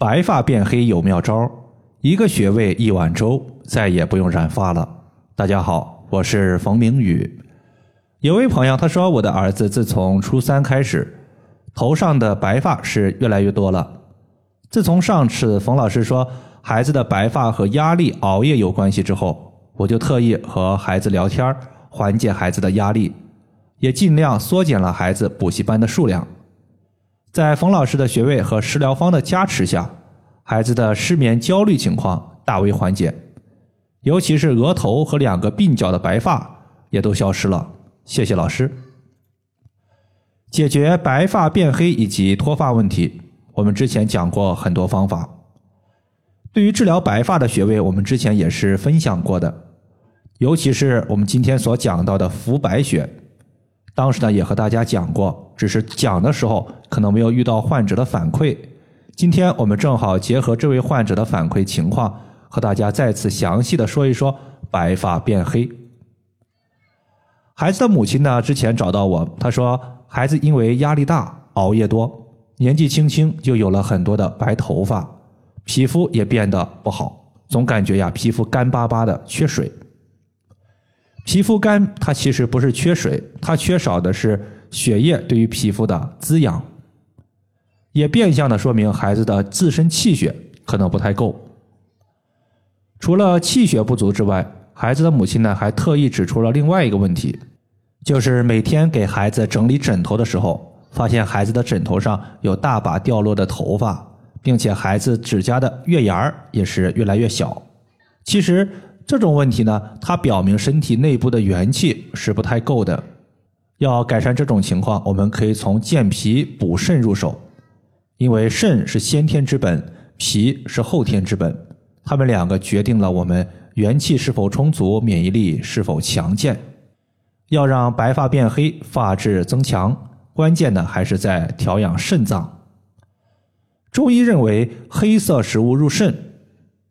白发变黑有妙招，一个穴位一碗粥，再也不用染发了。大家好，我是冯明宇。有位朋友他说，我的儿子自从初三开始，头上的白发是越来越多了。自从上次冯老师说孩子的白发和压力、熬夜有关系之后，我就特意和孩子聊天，缓解孩子的压力，也尽量缩减了孩子补习班的数量。在冯老师的穴位和食疗方的加持下，孩子的失眠、焦虑情况大为缓解，尤其是额头和两个鬓角的白发也都消失了。谢谢老师。解决白发变黑以及脱发问题，我们之前讲过很多方法。对于治疗白发的穴位，我们之前也是分享过的。尤其是我们今天所讲到的浮白穴，当时呢也和大家讲过，只是讲的时候可能没有遇到患者的反馈。今天我们正好结合这位患者的反馈情况，和大家再次详细的说一说白发变黑。孩子的母亲呢之前找到我，她说孩子因为压力大、熬夜多，年纪轻轻就有了很多的白头发，皮肤也变得不好，总感觉呀皮肤干巴巴的，缺水。皮肤干，它其实不是缺水，它缺少的是血液对于皮肤的滋养，也变相的说明孩子的自身气血可能不太够。除了气血不足之外，孩子的母亲呢还特意指出了另外一个问题，就是每天给孩子整理枕头的时候，发现孩子的枕头上有大把掉落的头发，并且孩子指甲的月牙儿也是越来越小。其实。这种问题呢，它表明身体内部的元气是不太够的。要改善这种情况，我们可以从健脾补肾入手，因为肾是先天之本，脾是后天之本，它们两个决定了我们元气是否充足，免疫力是否强健。要让白发变黑，发质增强，关键呢还是在调养肾脏。中医认为，黑色食物入肾，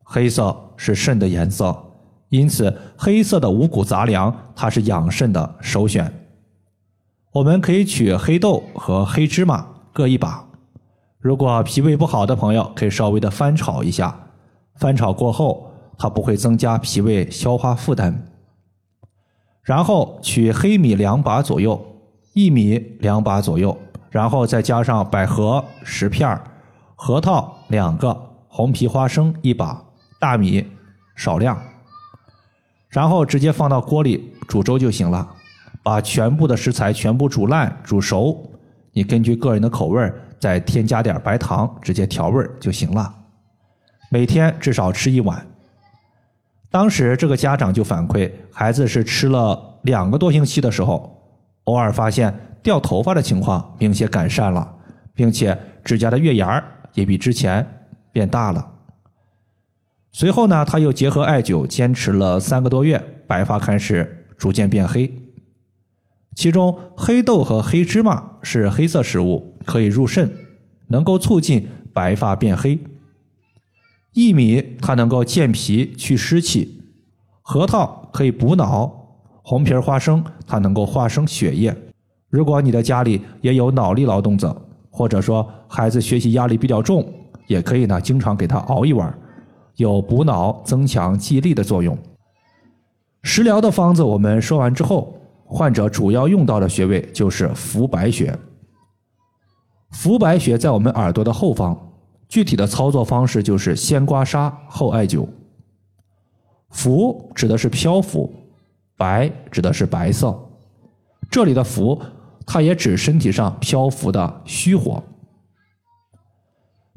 黑色是肾的颜色。因此，黑色的五谷杂粮它是养肾的首选。我们可以取黑豆和黑芝麻各一把。如果脾胃不好的朋友，可以稍微的翻炒一下。翻炒过后，它不会增加脾胃消化负担。然后取黑米两把左右，薏米两把左右，然后再加上百合十片核桃两个，红皮花生一把，大米少量。然后直接放到锅里煮粥就行了，把全部的食材全部煮烂煮熟，你根据个人的口味再添加点白糖，直接调味就行了。每天至少吃一碗。当时这个家长就反馈，孩子是吃了两个多星期的时候，偶尔发现掉头发的情况明显改善了，并且指甲的月牙也比之前变大了。随后呢，他又结合艾灸，坚持了三个多月，白发开始逐渐变黑。其中，黑豆和黑芝麻是黑色食物，可以入肾，能够促进白发变黑。薏米它能够健脾去湿气，核桃可以补脑，红皮花生它能够化生血液。如果你的家里也有脑力劳动者，或者说孩子学习压力比较重，也可以呢，经常给他熬一碗。有补脑、增强记忆力的作用。食疗的方子我们说完之后，患者主要用到的穴位就是浮白穴。浮白穴在我们耳朵的后方，具体的操作方式就是先刮痧后艾灸。浮指的是漂浮，白指的是白色。这里的浮，它也指身体上漂浮的虚火。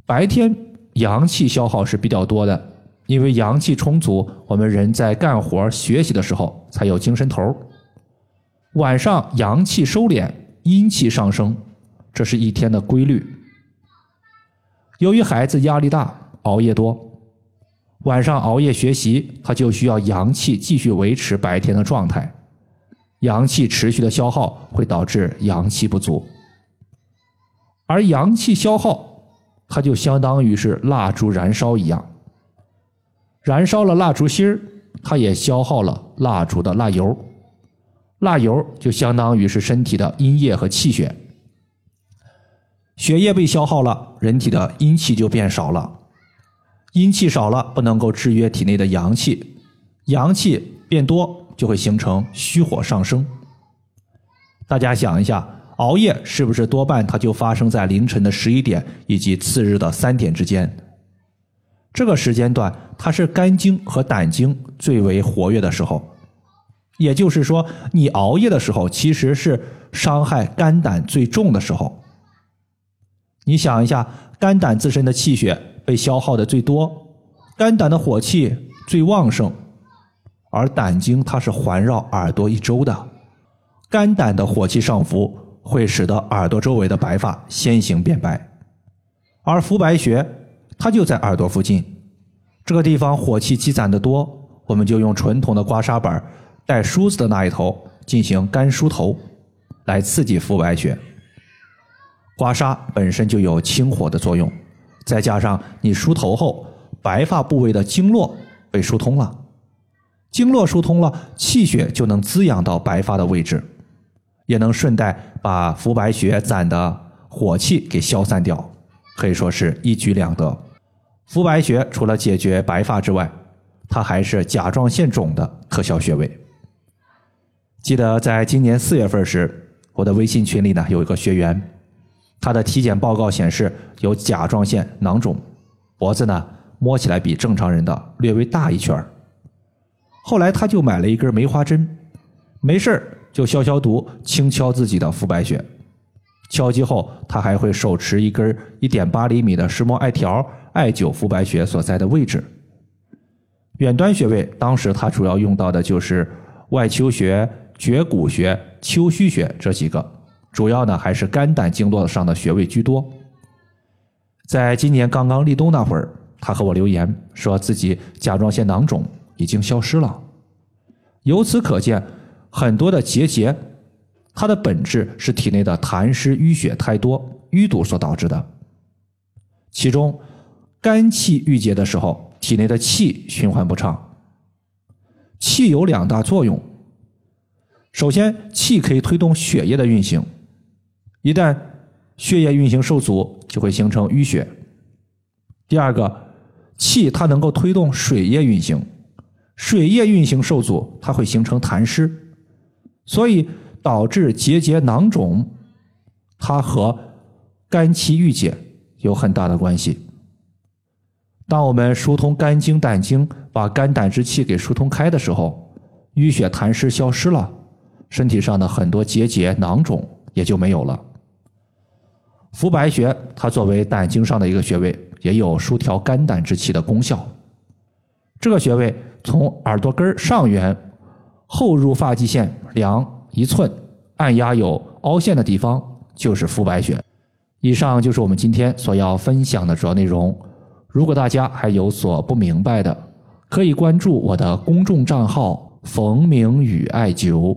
白天阳气消耗是比较多的。因为阳气充足，我们人在干活学习的时候才有精神头晚上阳气收敛，阴气上升，这是一天的规律。由于孩子压力大，熬夜多，晚上熬夜学习，他就需要阳气继续维持白天的状态。阳气持续的消耗会导致阳气不足，而阳气消耗，它就相当于是蜡烛燃烧一样。燃烧了蜡烛芯儿，它也消耗了蜡烛的蜡油，蜡油就相当于是身体的阴液和气血，血液被消耗了，人体的阴气就变少了，阴气少了，不能够制约体内的阳气，阳气变多就会形成虚火上升。大家想一下，熬夜是不是多半它就发生在凌晨的十一点以及次日的三点之间？这个时间段，它是肝经和胆经最为活跃的时候。也就是说，你熬夜的时候，其实是伤害肝胆最重的时候。你想一下，肝胆自身的气血被消耗的最多，肝胆的火气最旺盛，而胆经它是环绕耳朵一周的，肝胆的火气上浮，会使得耳朵周围的白发先行变白，而浮白穴它就在耳朵附近，这个地方火气积攒的多，我们就用纯铜的刮痧板。带梳子的那一头进行干梳头，来刺激浮白穴。刮痧本身就有清火的作用，再加上你梳头后，白发部位的经络被疏通了，经络疏通了，气血就能滋养到白发的位置，也能顺带把浮白穴攒的火气给消散掉，可以说是一举两得。浮白穴除了解决白发之外，它还是甲状腺肿的特效穴位。记得在今年四月份时，我的微信群里呢有一个学员，他的体检报告显示有甲状腺囊肿，脖子呢摸起来比正常人的略微大一圈后来他就买了一根梅花针，没事就消消毒，轻敲自己的浮白穴。敲击后，他还会手持一根一点八厘米的石墨艾条，艾灸浮白穴所在的位置。远端穴位，当时他主要用到的就是外丘穴。绝骨穴、丘虚穴这几个，主要呢还是肝胆经络上的穴位居多。在今年刚刚立冬那会儿，他和我留言说自己甲状腺囊肿已经消失了。由此可见，很多的结节，它的本质是体内的痰湿淤血太多、淤堵所导致的。其中，肝气郁结的时候，体内的气循环不畅。气有两大作用。首先，气可以推动血液的运行，一旦血液运行受阻，就会形成淤血。第二个，气它能够推动水液运行，水液运行受阻，它会形成痰湿，所以导致结节囊肿，它和肝气郁结有很大的关系。当我们疏通肝经、胆经，把肝胆之气给疏通开的时候，淤血痰湿消失了。身体上的很多结节、囊肿也就没有了。浮白穴，它作为胆经上的一个穴位，也有疏调肝胆之气的功效。这个穴位从耳朵根上缘后入发际线量一寸，按压有凹陷的地方就是浮白穴。以上就是我们今天所要分享的主要内容。如果大家还有所不明白的，可以关注我的公众账号“冯明宇艾灸”。